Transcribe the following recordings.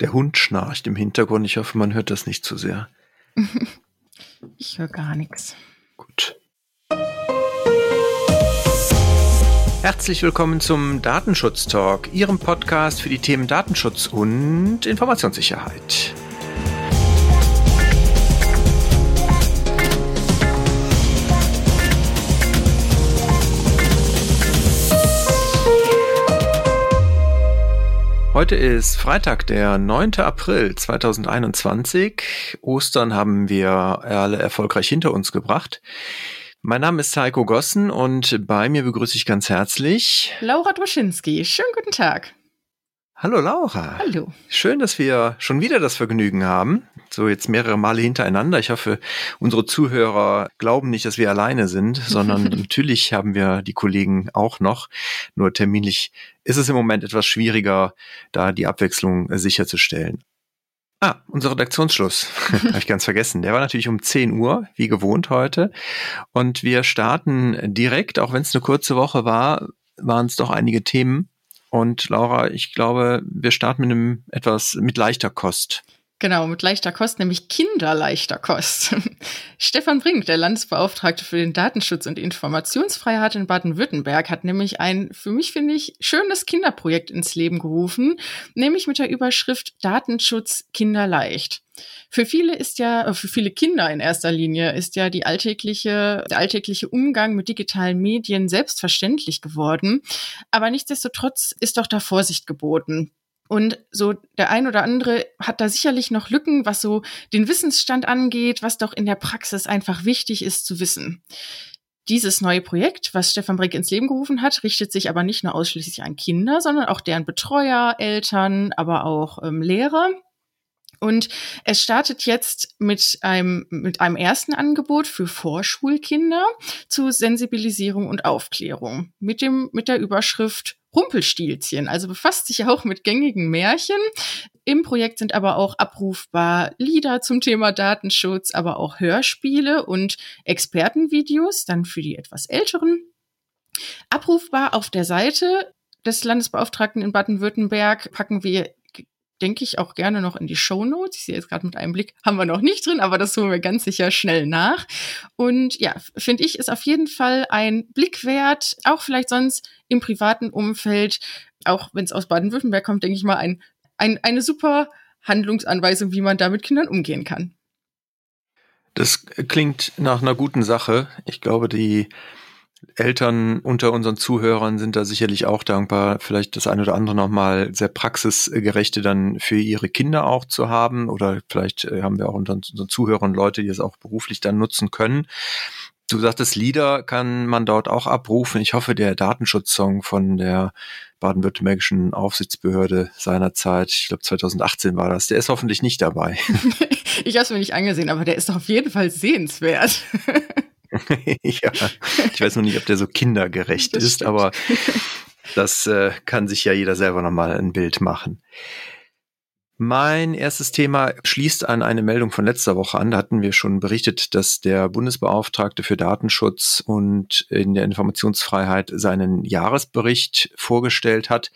Der Hund schnarcht im Hintergrund. Ich hoffe, man hört das nicht zu sehr. ich höre gar nichts. Gut. Herzlich willkommen zum Datenschutz Talk, Ihrem Podcast für die Themen Datenschutz und Informationssicherheit. Heute ist Freitag, der 9. April 2021. Ostern haben wir alle erfolgreich hinter uns gebracht. Mein Name ist Heiko Gossen und bei mir begrüße ich ganz herzlich Laura Droschinski. Schönen guten Tag. Hallo Laura. Hallo. Schön, dass wir schon wieder das Vergnügen haben. So jetzt mehrere Male hintereinander. Ich hoffe, unsere Zuhörer glauben nicht, dass wir alleine sind, sondern natürlich haben wir die Kollegen auch noch. Nur terminlich ist es im Moment etwas schwieriger, da die Abwechslung sicherzustellen. Ah, unser Redaktionsschluss. Habe ich ganz vergessen. Der war natürlich um 10 Uhr, wie gewohnt heute. Und wir starten direkt, auch wenn es eine kurze Woche war, waren es doch einige Themen und Laura, ich glaube, wir starten mit einem etwas mit leichter Kost. Genau, mit leichter Kost, nämlich kinderleichter Kost. Stefan Brink, der Landesbeauftragte für den Datenschutz und Informationsfreiheit in Baden-Württemberg, hat nämlich ein, für mich finde ich, schönes Kinderprojekt ins Leben gerufen, nämlich mit der Überschrift Datenschutz kinderleicht. Für viele ist ja, äh, für viele Kinder in erster Linie ist ja die alltägliche, der alltägliche Umgang mit digitalen Medien selbstverständlich geworden. Aber nichtsdestotrotz ist doch da Vorsicht geboten. Und so der ein oder andere hat da sicherlich noch Lücken, was so den Wissensstand angeht, was doch in der Praxis einfach wichtig ist zu wissen. Dieses neue Projekt, was Stefan Brink ins Leben gerufen hat, richtet sich aber nicht nur ausschließlich an Kinder, sondern auch deren Betreuer, Eltern, aber auch ähm, Lehrer. Und es startet jetzt mit einem, mit einem ersten Angebot für Vorschulkinder zu Sensibilisierung und Aufklärung mit dem, mit der Überschrift Rumpelstilzchen, also befasst sich auch mit gängigen Märchen. Im Projekt sind aber auch abrufbar Lieder zum Thema Datenschutz, aber auch Hörspiele und Expertenvideos, dann für die etwas älteren. Abrufbar auf der Seite des Landesbeauftragten in Baden-Württemberg packen wir denke ich auch gerne noch in die Show Notes. Ich sehe jetzt gerade mit einem Blick, haben wir noch nicht drin, aber das holen wir ganz sicher schnell nach. Und ja, finde ich, ist auf jeden Fall ein Blick wert, auch vielleicht sonst im privaten Umfeld, auch wenn es aus Baden-Württemberg kommt, denke ich mal, ein, ein, eine super Handlungsanweisung, wie man da mit Kindern umgehen kann. Das klingt nach einer guten Sache. Ich glaube, die Eltern unter unseren Zuhörern sind da sicherlich auch dankbar, vielleicht das eine oder andere nochmal sehr praxisgerechte dann für ihre Kinder auch zu haben. Oder vielleicht äh, haben wir auch unter unseren Zuhörern Leute, die es auch beruflich dann nutzen können. Du sagtest, Lieder kann man dort auch abrufen. Ich hoffe, der Datenschutzsong von der baden-württembergischen Aufsichtsbehörde seinerzeit, ich glaube 2018 war das, der ist hoffentlich nicht dabei. ich habe es mir nicht angesehen, aber der ist auf jeden Fall sehenswert. ja, ich weiß noch nicht, ob der so kindergerecht das ist, stimmt. aber das äh, kann sich ja jeder selber nochmal ein Bild machen. Mein erstes Thema schließt an eine Meldung von letzter Woche an. Da hatten wir schon berichtet, dass der Bundesbeauftragte für Datenschutz und in der Informationsfreiheit seinen Jahresbericht vorgestellt hat.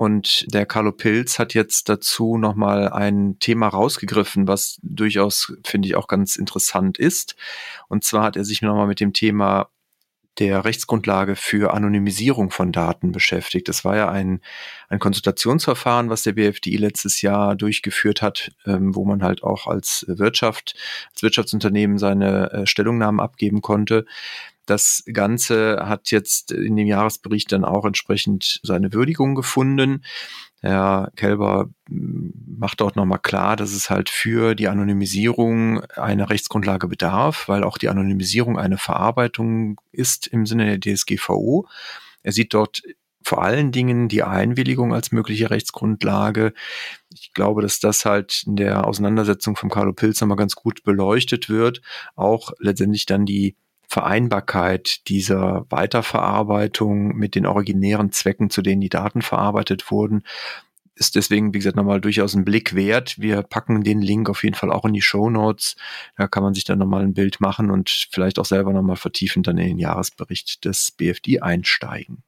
Und der Carlo Pilz hat jetzt dazu nochmal ein Thema rausgegriffen, was durchaus, finde ich, auch ganz interessant ist. Und zwar hat er sich nochmal mit dem Thema der Rechtsgrundlage für Anonymisierung von Daten beschäftigt. Das war ja ein, ein Konsultationsverfahren, was der BFDI letztes Jahr durchgeführt hat, ähm, wo man halt auch als Wirtschaft, als Wirtschaftsunternehmen seine äh, Stellungnahmen abgeben konnte. Das Ganze hat jetzt in dem Jahresbericht dann auch entsprechend seine Würdigung gefunden. Herr Kelber hm, macht dort nochmal klar, dass es halt für die Anonymisierung einer Rechtsgrundlage bedarf, weil auch die Anonymisierung eine Verarbeitung ist im Sinne der DSGVO. Er sieht dort vor allen Dingen die Einwilligung als mögliche Rechtsgrundlage. Ich glaube, dass das halt in der Auseinandersetzung vom Carlo Pilz nochmal ganz gut beleuchtet wird. Auch letztendlich dann die Vereinbarkeit dieser Weiterverarbeitung mit den originären Zwecken, zu denen die Daten verarbeitet wurden, ist deswegen, wie gesagt, nochmal durchaus ein Blick wert. Wir packen den Link auf jeden Fall auch in die Show Notes. Da kann man sich dann nochmal ein Bild machen und vielleicht auch selber nochmal vertiefend dann in den Jahresbericht des BFD einsteigen.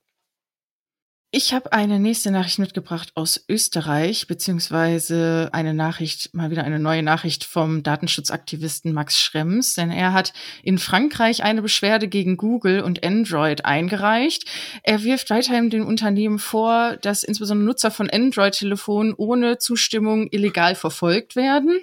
Ich habe eine nächste Nachricht mitgebracht aus Österreich, beziehungsweise eine Nachricht, mal wieder eine neue Nachricht vom Datenschutzaktivisten Max Schrems, denn er hat in Frankreich eine Beschwerde gegen Google und Android eingereicht. Er wirft weiterhin den Unternehmen vor, dass insbesondere Nutzer von Android-Telefonen ohne Zustimmung illegal verfolgt werden.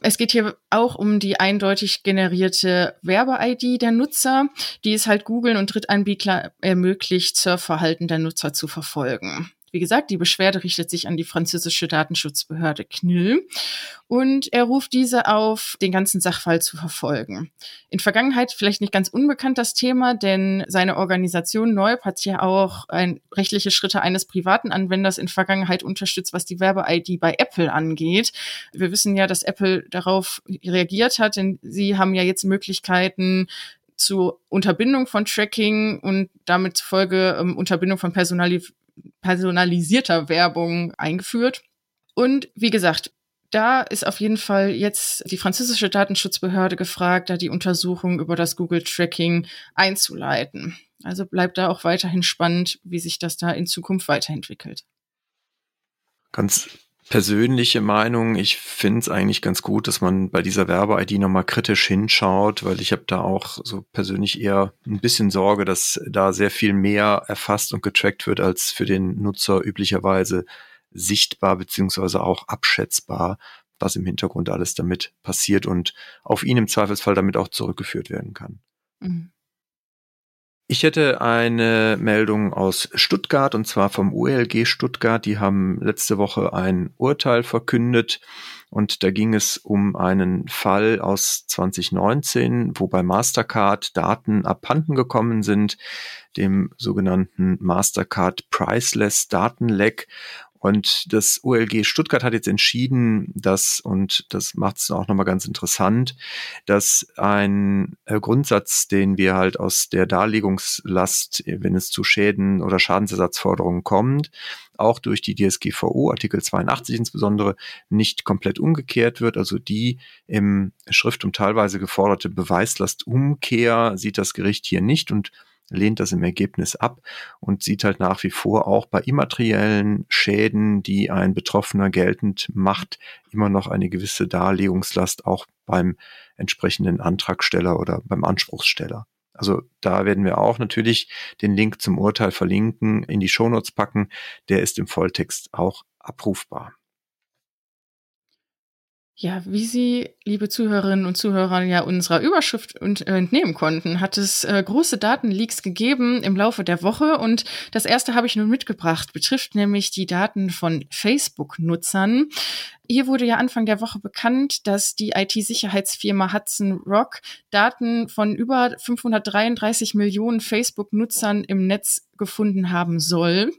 Es geht hier auch um die eindeutig generierte Werbe-ID der Nutzer, die es halt Google und Drittanbieter ermöglicht, Surfverhalten der Nutzer zu verfolgen. Wie gesagt, die Beschwerde richtet sich an die französische Datenschutzbehörde CNIL und er ruft diese auf, den ganzen Sachfall zu verfolgen. In Vergangenheit vielleicht nicht ganz unbekannt das Thema, denn seine Organisation Neub hat ja auch ein, rechtliche Schritte eines privaten Anwenders in Vergangenheit unterstützt, was die Werbe-ID bei Apple angeht. Wir wissen ja, dass Apple darauf reagiert hat, denn sie haben ja jetzt Möglichkeiten, zu Unterbindung von Tracking und damit Folge ähm, Unterbindung von Personali personalisierter Werbung eingeführt. Und wie gesagt, da ist auf jeden Fall jetzt die französische Datenschutzbehörde gefragt, da die Untersuchung über das Google-Tracking einzuleiten. Also bleibt da auch weiterhin spannend, wie sich das da in Zukunft weiterentwickelt. Ganz persönliche Meinung, ich finde es eigentlich ganz gut, dass man bei dieser Werbe-ID nochmal kritisch hinschaut, weil ich habe da auch so persönlich eher ein bisschen Sorge, dass da sehr viel mehr erfasst und getrackt wird, als für den Nutzer üblicherweise sichtbar beziehungsweise auch abschätzbar, was im Hintergrund alles damit passiert und auf ihn im Zweifelsfall damit auch zurückgeführt werden kann. Mhm. Ich hätte eine Meldung aus Stuttgart und zwar vom ULG Stuttgart. Die haben letzte Woche ein Urteil verkündet und da ging es um einen Fall aus 2019, wo bei Mastercard Daten abhanden gekommen sind, dem sogenannten Mastercard Priceless Datenleck. Und das OLG Stuttgart hat jetzt entschieden, dass, und das macht es auch nochmal ganz interessant, dass ein äh, Grundsatz, den wir halt aus der Darlegungslast, wenn es zu Schäden oder Schadensersatzforderungen kommt, auch durch die DSGVO, Artikel 82 insbesondere, nicht komplett umgekehrt wird. Also die im Schrift- und teilweise geforderte Beweislastumkehr sieht das Gericht hier nicht und lehnt das im Ergebnis ab und sieht halt nach wie vor auch bei immateriellen Schäden, die ein Betroffener geltend macht, immer noch eine gewisse Darlegungslast auch beim entsprechenden Antragsteller oder beim Anspruchssteller. Also da werden wir auch natürlich den Link zum Urteil verlinken, in die Shownotes packen. Der ist im Volltext auch abrufbar. Ja, wie Sie, liebe Zuhörerinnen und Zuhörer, ja unserer Überschrift äh, entnehmen konnten, hat es äh, große Datenleaks gegeben im Laufe der Woche. Und das erste habe ich nun mitgebracht, betrifft nämlich die Daten von Facebook-Nutzern. Hier wurde ja Anfang der Woche bekannt, dass die IT-Sicherheitsfirma Hudson Rock Daten von über 533 Millionen Facebook-Nutzern im Netz gefunden haben soll.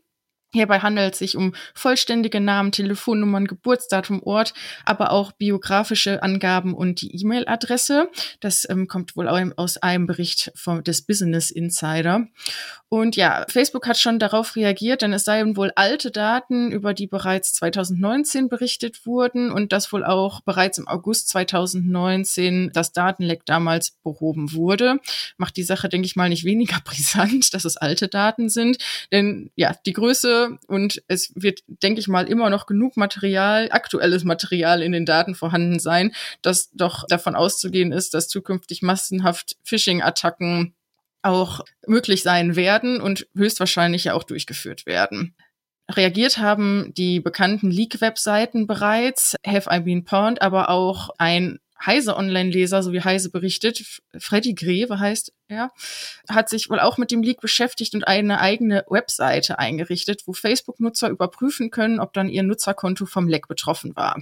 Hierbei handelt es sich um vollständige Namen, Telefonnummern, Geburtsdatum, Ort, aber auch biografische Angaben und die E-Mail-Adresse. Das ähm, kommt wohl aus einem Bericht vom, des Business Insider. Und ja, Facebook hat schon darauf reagiert, denn es seien wohl alte Daten, über die bereits 2019 berichtet wurden und dass wohl auch bereits im August 2019 das Datenleck damals behoben wurde. Macht die Sache, denke ich mal, nicht weniger brisant, dass es alte Daten sind. Denn ja, die Größe und es wird, denke ich mal, immer noch genug Material, aktuelles Material in den Daten vorhanden sein, dass doch davon auszugehen ist, dass zukünftig massenhaft Phishing-Attacken auch möglich sein werden und höchstwahrscheinlich ja auch durchgeführt werden. Reagiert haben die bekannten Leak-Webseiten bereits, Have I Been Pawned, aber auch ein Heise Online-Leser, so wie Heise berichtet, Freddy Greve heißt er, hat sich wohl auch mit dem Leak beschäftigt und eine eigene Webseite eingerichtet, wo Facebook-Nutzer überprüfen können, ob dann ihr Nutzerkonto vom Leck betroffen war.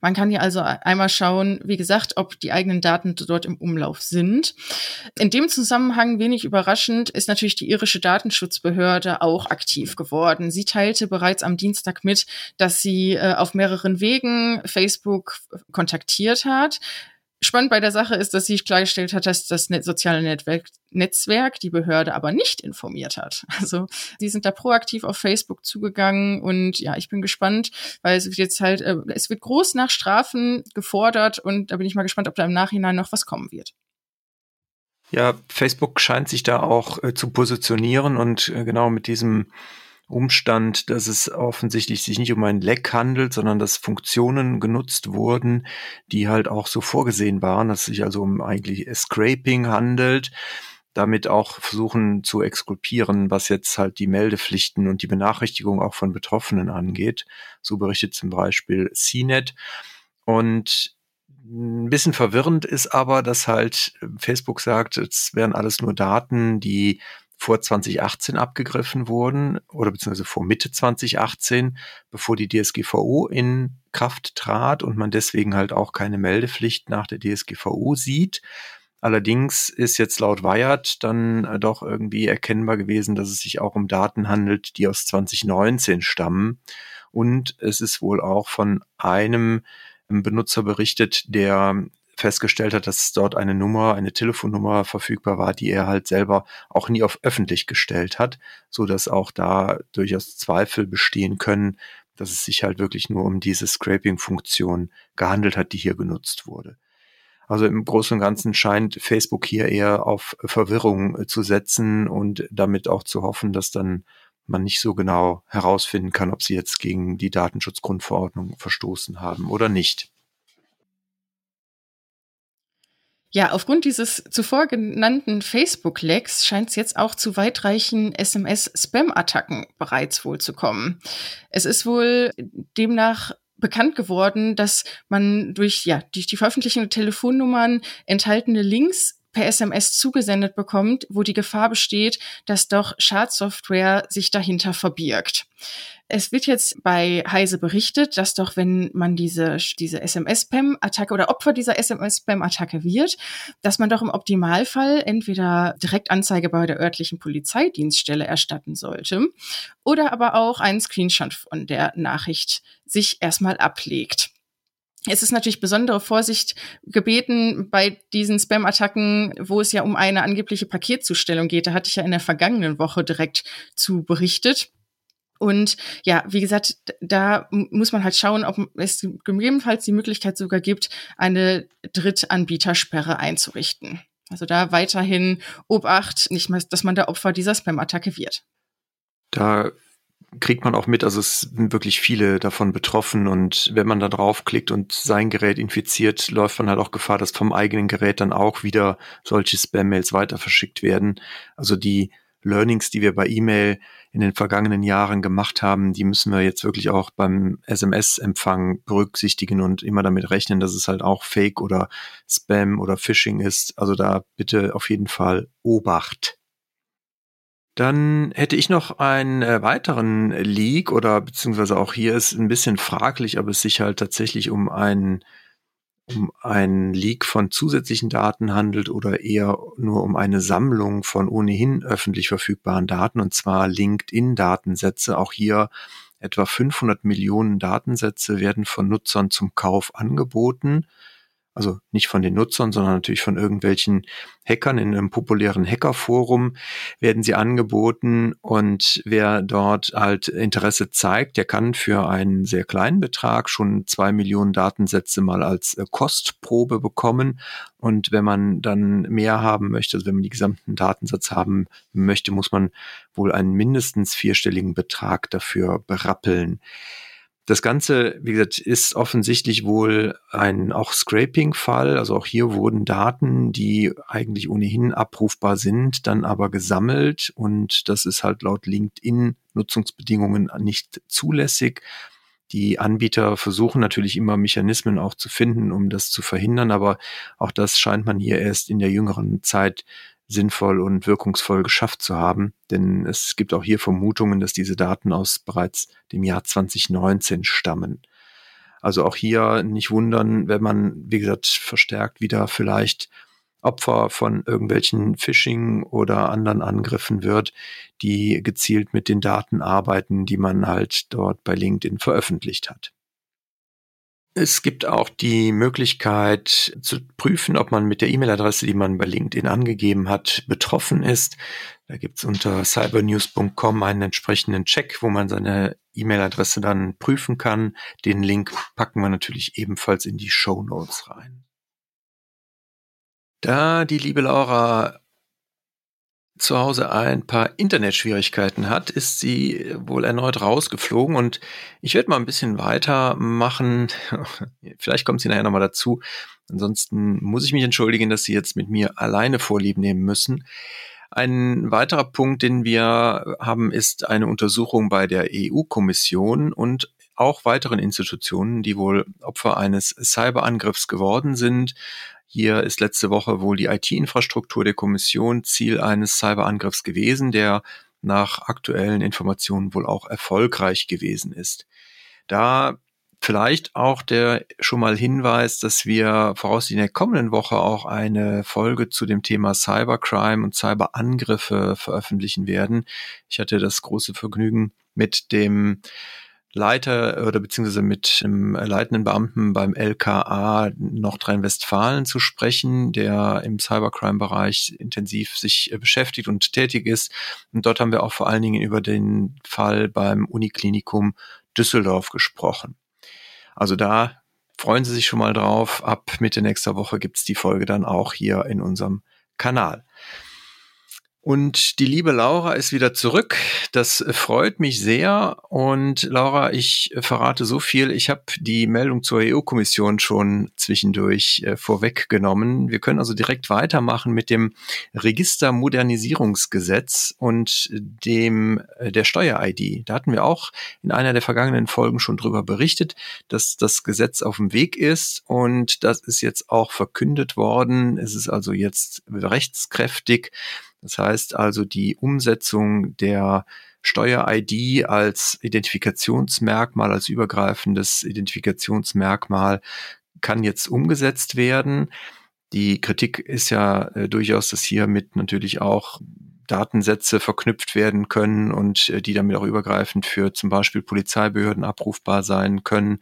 Man kann hier also einmal schauen, wie gesagt, ob die eigenen Daten dort im Umlauf sind. In dem Zusammenhang wenig überraschend ist natürlich die irische Datenschutzbehörde auch aktiv geworden. Sie teilte bereits am Dienstag mit, dass sie äh, auf mehreren Wegen Facebook kontaktiert hat. Spannend bei der Sache ist, dass sie klargestellt hat, dass das soziale Netzwerk, Netzwerk die Behörde aber nicht informiert hat. Also sie sind da proaktiv auf Facebook zugegangen und ja, ich bin gespannt, weil es wird jetzt halt, äh, es wird groß nach Strafen gefordert und da bin ich mal gespannt, ob da im Nachhinein noch was kommen wird. Ja, Facebook scheint sich da auch äh, zu positionieren und äh, genau mit diesem Umstand, dass es offensichtlich sich nicht um ein Leck handelt, sondern dass Funktionen genutzt wurden, die halt auch so vorgesehen waren, dass es sich also um eigentlich Scraping handelt, damit auch versuchen zu exkulpieren, was jetzt halt die Meldepflichten und die Benachrichtigung auch von Betroffenen angeht. So berichtet zum Beispiel CNET. Und ein bisschen verwirrend ist aber, dass halt Facebook sagt, es wären alles nur Daten, die vor 2018 abgegriffen wurden oder beziehungsweise vor Mitte 2018, bevor die DSGVO in Kraft trat und man deswegen halt auch keine Meldepflicht nach der DSGVO sieht. Allerdings ist jetzt laut Wired dann äh, doch irgendwie erkennbar gewesen, dass es sich auch um Daten handelt, die aus 2019 stammen. Und es ist wohl auch von einem Benutzer berichtet, der festgestellt hat, dass dort eine Nummer, eine Telefonnummer verfügbar war, die er halt selber auch nie auf öffentlich gestellt hat, so dass auch da durchaus Zweifel bestehen können, dass es sich halt wirklich nur um diese Scraping-Funktion gehandelt hat, die hier genutzt wurde. Also im Großen und Ganzen scheint Facebook hier eher auf Verwirrung äh, zu setzen und damit auch zu hoffen, dass dann man nicht so genau herausfinden kann, ob sie jetzt gegen die Datenschutzgrundverordnung verstoßen haben oder nicht. Ja, aufgrund dieses zuvor genannten Facebook-Lecks scheint es jetzt auch zu weitreichen SMS-Spam-Attacken bereits wohl zu kommen. Es ist wohl demnach bekannt geworden, dass man durch, ja, durch die Veröffentlichung der Telefonnummern enthaltene Links per SMS zugesendet bekommt, wo die Gefahr besteht, dass doch Schadsoftware sich dahinter verbirgt. Es wird jetzt bei Heise berichtet, dass doch, wenn man diese, diese SMS-Spam-Attacke oder Opfer dieser SMS-Spam-Attacke wird, dass man doch im Optimalfall entweder Direktanzeige bei der örtlichen Polizeidienststelle erstatten sollte oder aber auch einen Screenshot von der Nachricht sich erstmal ablegt. Es ist natürlich besondere Vorsicht gebeten bei diesen Spam-Attacken, wo es ja um eine angebliche Paketzustellung geht. Da hatte ich ja in der vergangenen Woche direkt zu berichtet. Und ja, wie gesagt, da muss man halt schauen, ob es gegebenenfalls die Möglichkeit sogar gibt, eine Drittanbietersperre einzurichten. Also da weiterhin Obacht, nicht mal, dass man der Opfer dieser Spam-Attacke wird. Da kriegt man auch mit, also es sind wirklich viele davon betroffen und wenn man da draufklickt und sein Gerät infiziert, läuft man halt auch Gefahr, dass vom eigenen Gerät dann auch wieder solche Spam-Mails weiter verschickt werden. Also die Learnings, die wir bei E-Mail in den vergangenen Jahren gemacht haben, die müssen wir jetzt wirklich auch beim SMS-Empfang berücksichtigen und immer damit rechnen, dass es halt auch Fake oder Spam oder Phishing ist. Also da bitte auf jeden Fall Obacht. Dann hätte ich noch einen äh, weiteren Leak oder beziehungsweise auch hier ist ein bisschen fraglich, ob es sich halt tatsächlich um einen um einen Leak von zusätzlichen Daten handelt oder eher nur um eine Sammlung von ohnehin öffentlich verfügbaren Daten und zwar LinkedIn-Datensätze. Auch hier etwa 500 Millionen Datensätze werden von Nutzern zum Kauf angeboten also nicht von den Nutzern, sondern natürlich von irgendwelchen Hackern in einem populären Hackerforum werden sie angeboten und wer dort halt Interesse zeigt, der kann für einen sehr kleinen Betrag schon zwei Millionen Datensätze mal als äh, Kostprobe bekommen und wenn man dann mehr haben möchte, also wenn man die gesamten Datensatz haben möchte, muss man wohl einen mindestens vierstelligen Betrag dafür berappeln. Das Ganze, wie gesagt, ist offensichtlich wohl ein auch Scraping-Fall. Also auch hier wurden Daten, die eigentlich ohnehin abrufbar sind, dann aber gesammelt und das ist halt laut LinkedIn Nutzungsbedingungen nicht zulässig. Die Anbieter versuchen natürlich immer Mechanismen auch zu finden, um das zu verhindern, aber auch das scheint man hier erst in der jüngeren Zeit sinnvoll und wirkungsvoll geschafft zu haben. Denn es gibt auch hier Vermutungen, dass diese Daten aus bereits dem Jahr 2019 stammen. Also auch hier nicht wundern, wenn man, wie gesagt, verstärkt wieder vielleicht Opfer von irgendwelchen Phishing oder anderen Angriffen wird, die gezielt mit den Daten arbeiten, die man halt dort bei LinkedIn veröffentlicht hat. Es gibt auch die Möglichkeit zu prüfen, ob man mit der E-Mail-Adresse, die man bei LinkedIn angegeben hat, betroffen ist. Da gibt es unter cybernews.com einen entsprechenden Check, wo man seine E-Mail-Adresse dann prüfen kann. Den Link packen wir natürlich ebenfalls in die Show Notes rein. Da die liebe Laura zu Hause ein paar Internetschwierigkeiten hat, ist sie wohl erneut rausgeflogen und ich werde mal ein bisschen weitermachen. Vielleicht kommt sie nachher nochmal dazu. Ansonsten muss ich mich entschuldigen, dass Sie jetzt mit mir alleine Vorlieb nehmen müssen. Ein weiterer Punkt, den wir haben, ist eine Untersuchung bei der EU-Kommission und auch weiteren Institutionen, die wohl Opfer eines Cyberangriffs geworden sind. Hier ist letzte Woche wohl die IT-Infrastruktur der Kommission Ziel eines Cyberangriffs gewesen, der nach aktuellen Informationen wohl auch erfolgreich gewesen ist. Da vielleicht auch der schon mal Hinweis, dass wir voraussichtlich in der kommenden Woche auch eine Folge zu dem Thema Cybercrime und Cyberangriffe veröffentlichen werden. Ich hatte das große Vergnügen mit dem Leiter oder beziehungsweise mit dem leitenden Beamten beim LKA Nordrhein-Westfalen zu sprechen, der im Cybercrime-Bereich intensiv sich äh, beschäftigt und tätig ist. Und dort haben wir auch vor allen Dingen über den Fall beim Uniklinikum Düsseldorf gesprochen. Also da freuen Sie sich schon mal drauf. Ab Mitte nächster Woche gibt's die Folge dann auch hier in unserem Kanal. Und die liebe Laura ist wieder zurück. Das freut mich sehr. Und Laura, ich verrate so viel. Ich habe die Meldung zur EU-Kommission schon zwischendurch äh, vorweggenommen. Wir können also direkt weitermachen mit dem Registermodernisierungsgesetz und dem äh, der Steuer-ID. Da hatten wir auch in einer der vergangenen Folgen schon drüber berichtet, dass das Gesetz auf dem Weg ist und das ist jetzt auch verkündet worden. Es ist also jetzt rechtskräftig. Das heißt also die Umsetzung der Steuer-ID als Identifikationsmerkmal, als übergreifendes Identifikationsmerkmal kann jetzt umgesetzt werden. Die Kritik ist ja äh, durchaus, dass hiermit natürlich auch Datensätze verknüpft werden können und äh, die damit auch übergreifend für zum Beispiel Polizeibehörden abrufbar sein können,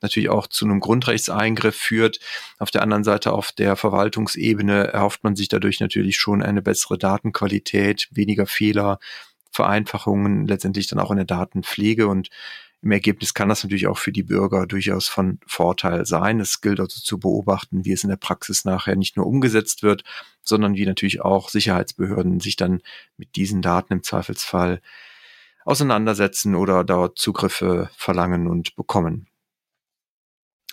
natürlich auch zu einem Grundrechtseingriff führt. Auf der anderen Seite auf der Verwaltungsebene erhofft man sich dadurch natürlich schon eine bessere Datenqualität, weniger Fehler, Vereinfachungen, letztendlich dann auch in der Datenpflege und im Ergebnis kann das natürlich auch für die Bürger durchaus von Vorteil sein. Es gilt also zu beobachten, wie es in der Praxis nachher nicht nur umgesetzt wird, sondern wie natürlich auch Sicherheitsbehörden sich dann mit diesen Daten im Zweifelsfall auseinandersetzen oder dort Zugriffe verlangen und bekommen.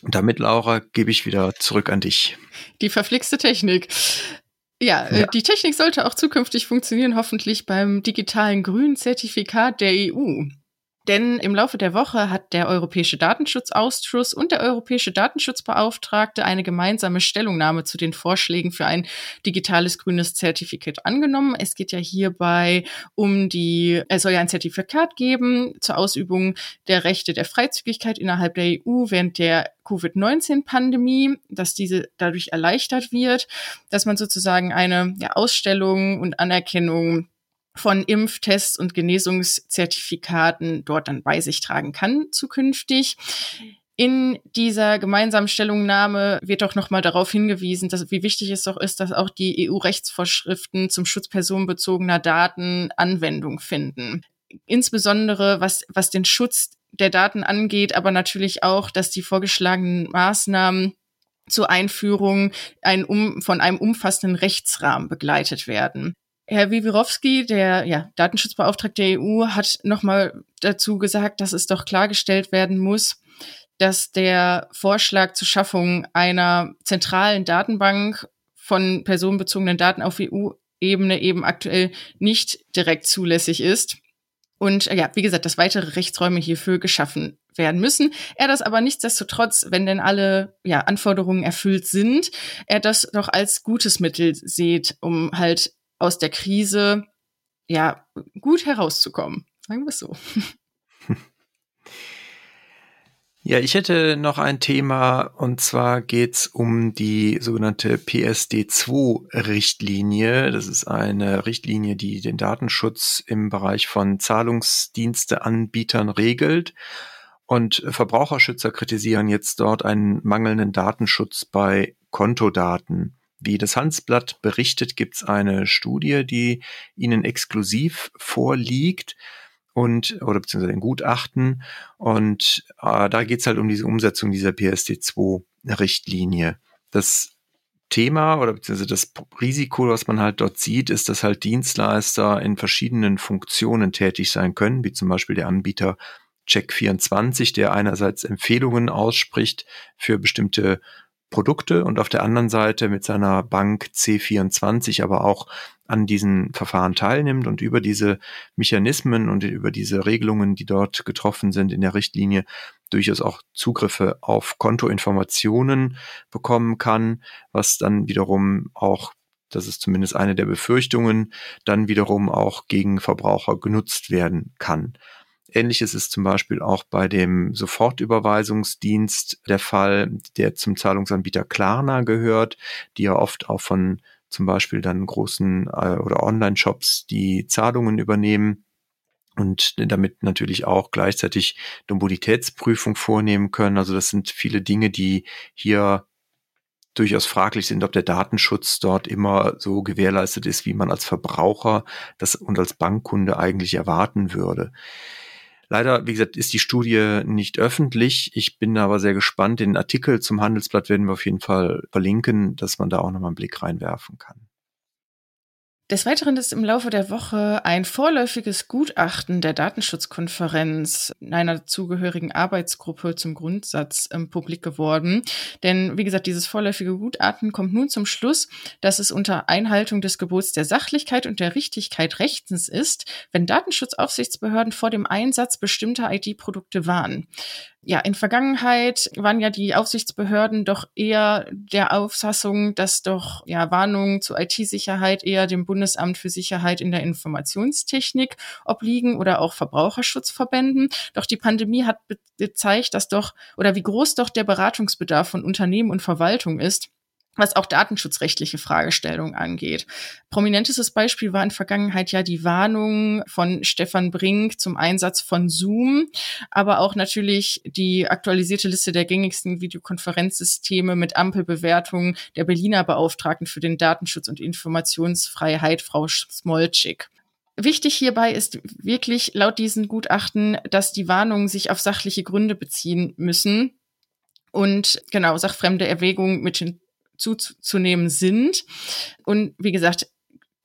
Und damit, Laura, gebe ich wieder zurück an dich. Die verflixte Technik. Ja, äh, ja, die Technik sollte auch zukünftig funktionieren, hoffentlich beim digitalen grünen Zertifikat der EU. Denn im Laufe der Woche hat der Europäische Datenschutzausschuss und der Europäische Datenschutzbeauftragte eine gemeinsame Stellungnahme zu den Vorschlägen für ein digitales grünes Zertifikat angenommen. Es geht ja hierbei um die, es soll ja ein Zertifikat geben zur Ausübung der Rechte der Freizügigkeit innerhalb der EU während der Covid-19-Pandemie, dass diese dadurch erleichtert wird, dass man sozusagen eine ja, Ausstellung und Anerkennung von Impftests und Genesungszertifikaten dort dann bei sich tragen kann zukünftig. In dieser gemeinsamen Stellungnahme wird auch nochmal darauf hingewiesen, dass, wie wichtig es doch ist, dass auch die EU-Rechtsvorschriften zum Schutz personenbezogener Daten Anwendung finden. Insbesondere was, was den Schutz der Daten angeht, aber natürlich auch, dass die vorgeschlagenen Maßnahmen zur Einführung ein, um, von einem umfassenden Rechtsrahmen begleitet werden. Herr Wiwirowski, der ja, Datenschutzbeauftragte der EU, hat nochmal dazu gesagt, dass es doch klargestellt werden muss, dass der Vorschlag zur Schaffung einer zentralen Datenbank von personenbezogenen Daten auf EU-Ebene eben aktuell nicht direkt zulässig ist. Und ja, wie gesagt, dass weitere Rechtsräume hierfür geschaffen werden müssen. Er das aber nichtsdestotrotz, wenn denn alle ja, Anforderungen erfüllt sind, er das doch als gutes Mittel sieht, um halt aus der Krise ja gut herauszukommen. Sagen wir es so. Ja, ich hätte noch ein Thema und zwar geht's um die sogenannte PSD2-Richtlinie. Das ist eine Richtlinie, die den Datenschutz im Bereich von Zahlungsdiensteanbietern regelt. Und Verbraucherschützer kritisieren jetzt dort einen mangelnden Datenschutz bei Kontodaten. Wie das Hansblatt berichtet, gibt es eine Studie, die Ihnen exklusiv vorliegt und oder beziehungsweise ein Gutachten. Und äh, da geht es halt um diese Umsetzung dieser PSD2-Richtlinie. Das Thema oder beziehungsweise das Risiko, was man halt dort sieht, ist, dass halt Dienstleister in verschiedenen Funktionen tätig sein können, wie zum Beispiel der Anbieter Check24, der einerseits Empfehlungen ausspricht für bestimmte Produkte und auf der anderen Seite mit seiner Bank C24 aber auch an diesen Verfahren teilnimmt und über diese Mechanismen und über diese Regelungen, die dort getroffen sind in der Richtlinie, durchaus auch Zugriffe auf Kontoinformationen bekommen kann, was dann wiederum auch das ist zumindest eine der Befürchtungen, dann wiederum auch gegen Verbraucher genutzt werden kann. Ähnliches ist zum Beispiel auch bei dem Sofortüberweisungsdienst der Fall, der zum Zahlungsanbieter Klarna gehört, die ja oft auch von zum Beispiel dann großen äh, oder Online-Shops die Zahlungen übernehmen und damit natürlich auch gleichzeitig eine Mobilitätsprüfung vornehmen können. Also das sind viele Dinge, die hier durchaus fraglich sind, ob der Datenschutz dort immer so gewährleistet ist, wie man als Verbraucher das und als Bankkunde eigentlich erwarten würde. Leider, wie gesagt, ist die Studie nicht öffentlich. Ich bin aber sehr gespannt. Den Artikel zum Handelsblatt werden wir auf jeden Fall verlinken, dass man da auch nochmal einen Blick reinwerfen kann. Des Weiteren ist im Laufe der Woche ein vorläufiges Gutachten der Datenschutzkonferenz einer zugehörigen Arbeitsgruppe zum Grundsatz ähm, publik geworden. Denn, wie gesagt, dieses vorläufige Gutachten kommt nun zum Schluss, dass es unter Einhaltung des Gebots der Sachlichkeit und der Richtigkeit rechtens ist, wenn Datenschutzaufsichtsbehörden vor dem Einsatz bestimmter IT-Produkte warnen ja, in Vergangenheit waren ja die Aufsichtsbehörden doch eher der Auffassung, dass doch ja Warnungen zur IT-Sicherheit eher dem Bundesamt für Sicherheit in der Informationstechnik obliegen oder auch Verbraucherschutzverbänden. Doch die Pandemie hat gezeigt, dass doch oder wie groß doch der Beratungsbedarf von Unternehmen und Verwaltung ist was auch datenschutzrechtliche Fragestellungen angeht. Prominentestes Beispiel war in Vergangenheit ja die Warnung von Stefan Brink zum Einsatz von Zoom, aber auch natürlich die aktualisierte Liste der gängigsten Videokonferenzsysteme mit Ampelbewertungen der Berliner Beauftragten für den Datenschutz und Informationsfreiheit, Frau Smolczyk. Wichtig hierbei ist wirklich laut diesen Gutachten, dass die Warnungen sich auf sachliche Gründe beziehen müssen und genau sachfremde Erwägungen mit zuzunehmen sind. Und wie gesagt,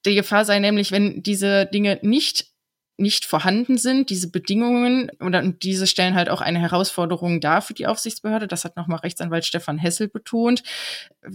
die Gefahr sei nämlich, wenn diese Dinge nicht nicht vorhanden sind, diese Bedingungen oder und diese stellen halt auch eine Herausforderung dar für die Aufsichtsbehörde. Das hat nochmal Rechtsanwalt Stefan Hessel betont.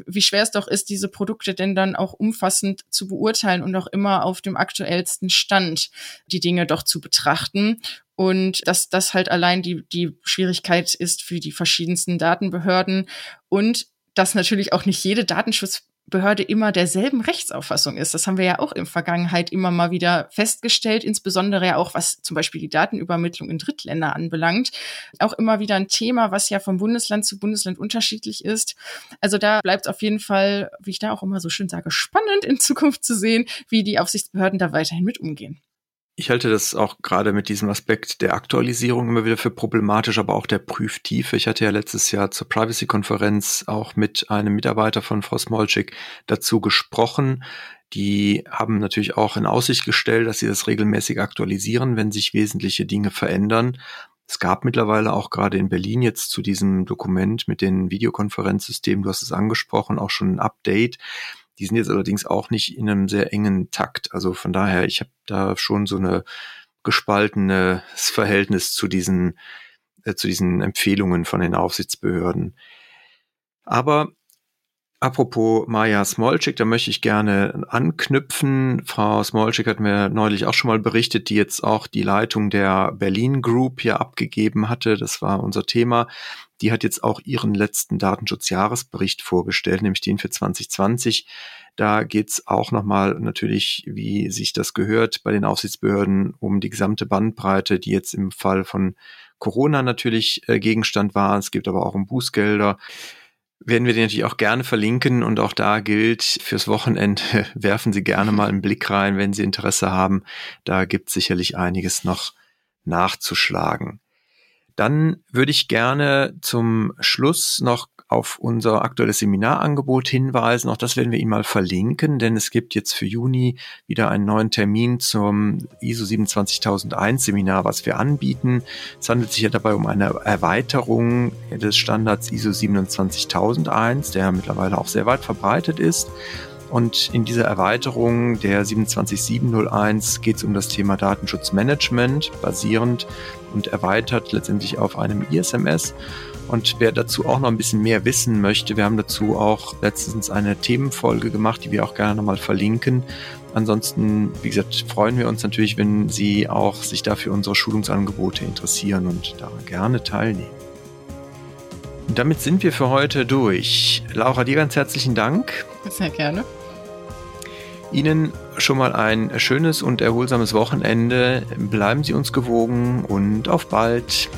Wie schwer es doch ist, diese Produkte denn dann auch umfassend zu beurteilen und auch immer auf dem aktuellsten Stand die Dinge doch zu betrachten. Und dass das halt allein die, die Schwierigkeit ist für die verschiedensten Datenbehörden. Und dass natürlich auch nicht jede Datenschutzbehörde immer derselben Rechtsauffassung ist. Das haben wir ja auch in Vergangenheit immer mal wieder festgestellt, insbesondere ja auch was zum Beispiel die Datenübermittlung in Drittländer anbelangt. Auch immer wieder ein Thema, was ja vom Bundesland zu Bundesland unterschiedlich ist. Also da bleibt es auf jeden Fall, wie ich da auch immer so schön sage, spannend in Zukunft zu sehen, wie die Aufsichtsbehörden da weiterhin mit umgehen. Ich halte das auch gerade mit diesem Aspekt der Aktualisierung immer wieder für problematisch, aber auch der Prüftiefe. Ich hatte ja letztes Jahr zur Privacy-Konferenz auch mit einem Mitarbeiter von Frau Smolczyk dazu gesprochen. Die haben natürlich auch in Aussicht gestellt, dass sie das regelmäßig aktualisieren, wenn sich wesentliche Dinge verändern. Es gab mittlerweile auch gerade in Berlin jetzt zu diesem Dokument mit den Videokonferenzsystemen, du hast es angesprochen, auch schon ein Update. Die sind jetzt allerdings auch nicht in einem sehr engen Takt. Also von daher, ich habe da schon so eine gespaltenes Verhältnis zu diesen, äh, zu diesen Empfehlungen von den Aufsichtsbehörden. Aber Apropos Maja Smolczyk, da möchte ich gerne anknüpfen. Frau Smolczyk hat mir neulich auch schon mal berichtet, die jetzt auch die Leitung der Berlin Group hier abgegeben hatte. Das war unser Thema. Die hat jetzt auch ihren letzten Datenschutzjahresbericht vorgestellt, nämlich den für 2020. Da geht's auch nochmal natürlich, wie sich das gehört, bei den Aufsichtsbehörden um die gesamte Bandbreite, die jetzt im Fall von Corona natürlich äh, Gegenstand war. Es gibt aber auch um Bußgelder werden wir den natürlich auch gerne verlinken und auch da gilt, fürs Wochenende werfen Sie gerne mal einen Blick rein, wenn Sie Interesse haben. Da gibt sicherlich einiges noch nachzuschlagen. Dann würde ich gerne zum Schluss noch auf unser aktuelles Seminarangebot hinweisen. Auch das werden wir Ihnen mal verlinken, denn es gibt jetzt für Juni wieder einen neuen Termin zum ISO 27001 Seminar, was wir anbieten. Es handelt sich ja dabei um eine Erweiterung des Standards ISO 27001, der mittlerweile auch sehr weit verbreitet ist. Und in dieser Erweiterung der 27701 geht es um das Thema Datenschutzmanagement, basierend und erweitert letztendlich auf einem ISMS. Und wer dazu auch noch ein bisschen mehr wissen möchte, wir haben dazu auch letztens eine Themenfolge gemacht, die wir auch gerne nochmal verlinken. Ansonsten, wie gesagt, freuen wir uns natürlich, wenn Sie auch sich dafür unsere Schulungsangebote interessieren und da gerne teilnehmen. Und damit sind wir für heute durch. Laura, dir ganz herzlichen Dank. Sehr gerne. Ihnen schon mal ein schönes und erholsames Wochenende. Bleiben Sie uns gewogen und auf bald.